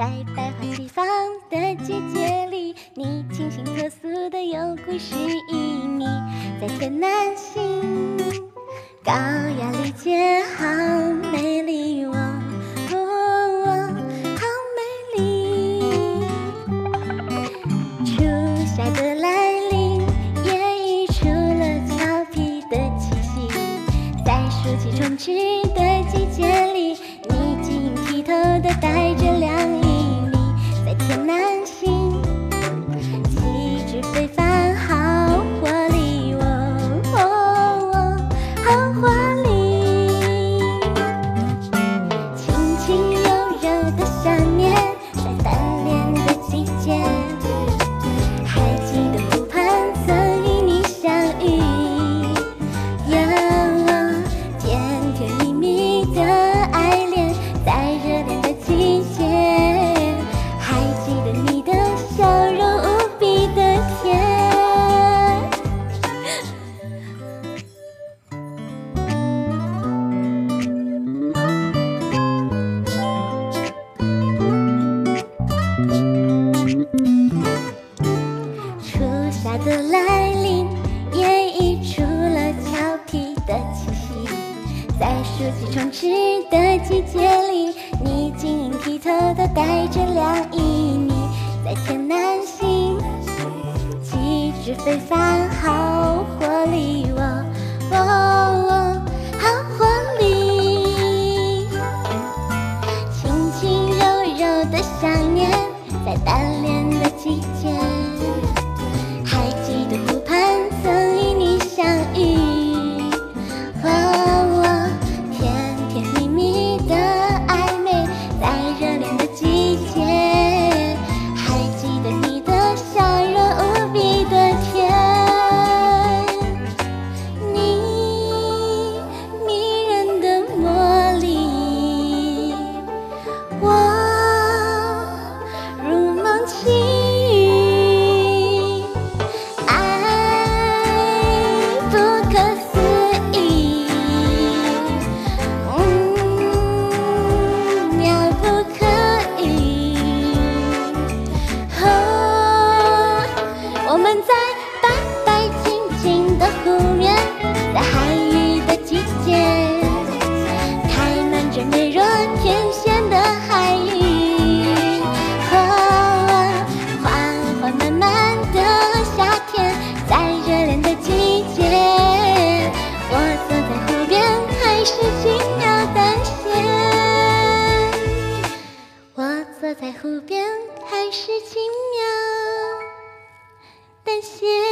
在百花齐放的季节里，你清新脱俗的有故事旖旎，在天南星，高雅丽洁好美丽我，哦，好美丽。初夏的来临，也溢出了俏皮的气息，在暑气充斥的季节里，你晶莹剔透的带着凉，人呢？夏的来临也溢出了俏皮的气息在暑气充斥的季节里你晶莹剔透的带着凉意你在天南星气质非凡好活力我，我，我好活力轻轻柔柔的想念在单恋的季节在白白青青的湖面，在海芋的季节，开满着美若天仙的海芋。缓缓慢慢的夏天，在热恋的季节，我坐在湖边，开始轻描淡写。我坐在湖边，开始轻描。谢谢。